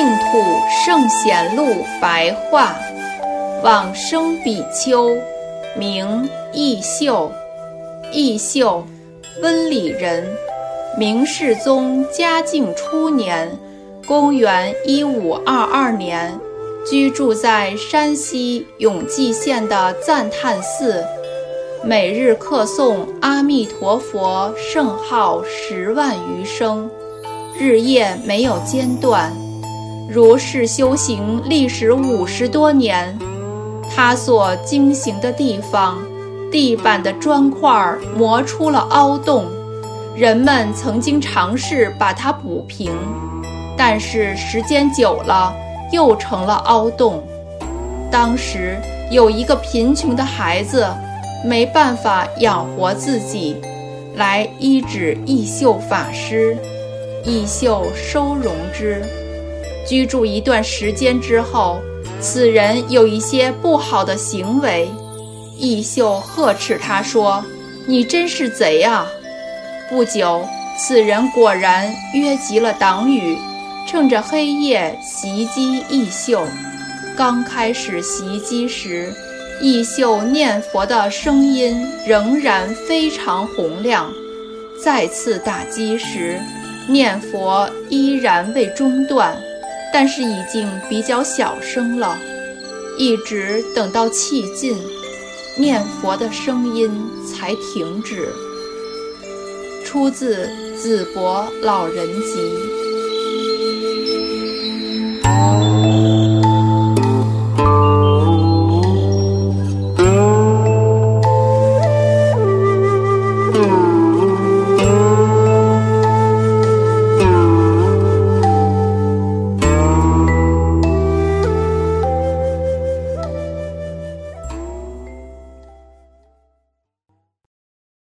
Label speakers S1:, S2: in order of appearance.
S1: 净土圣贤录白话，往生比丘，名义秀，义秀，温里人，明世宗嘉靖初年，公元一五二二年，居住在山西永济县的赞叹寺，每日课诵阿弥陀佛圣号十万余声，日夜没有间断。如是修行历时五十多年，他所经行的地方，地板的砖块磨出了凹洞，人们曾经尝试把它补平，但是时间久了又成了凹洞。当时有一个贫穷的孩子，没办法养活自己，来医治义秀法师，义秀收容之。居住一段时间之后，此人有一些不好的行为，义秀呵斥他说：“你真是贼啊！”不久，此人果然约集了党羽，趁着黑夜袭击义秀。刚开始袭击时，义秀念佛的声音仍然非常洪亮；再次打击时，念佛依然未中断。但是已经比较小声了，一直等到气尽，念佛的声音才停止。出自《子博老人集》。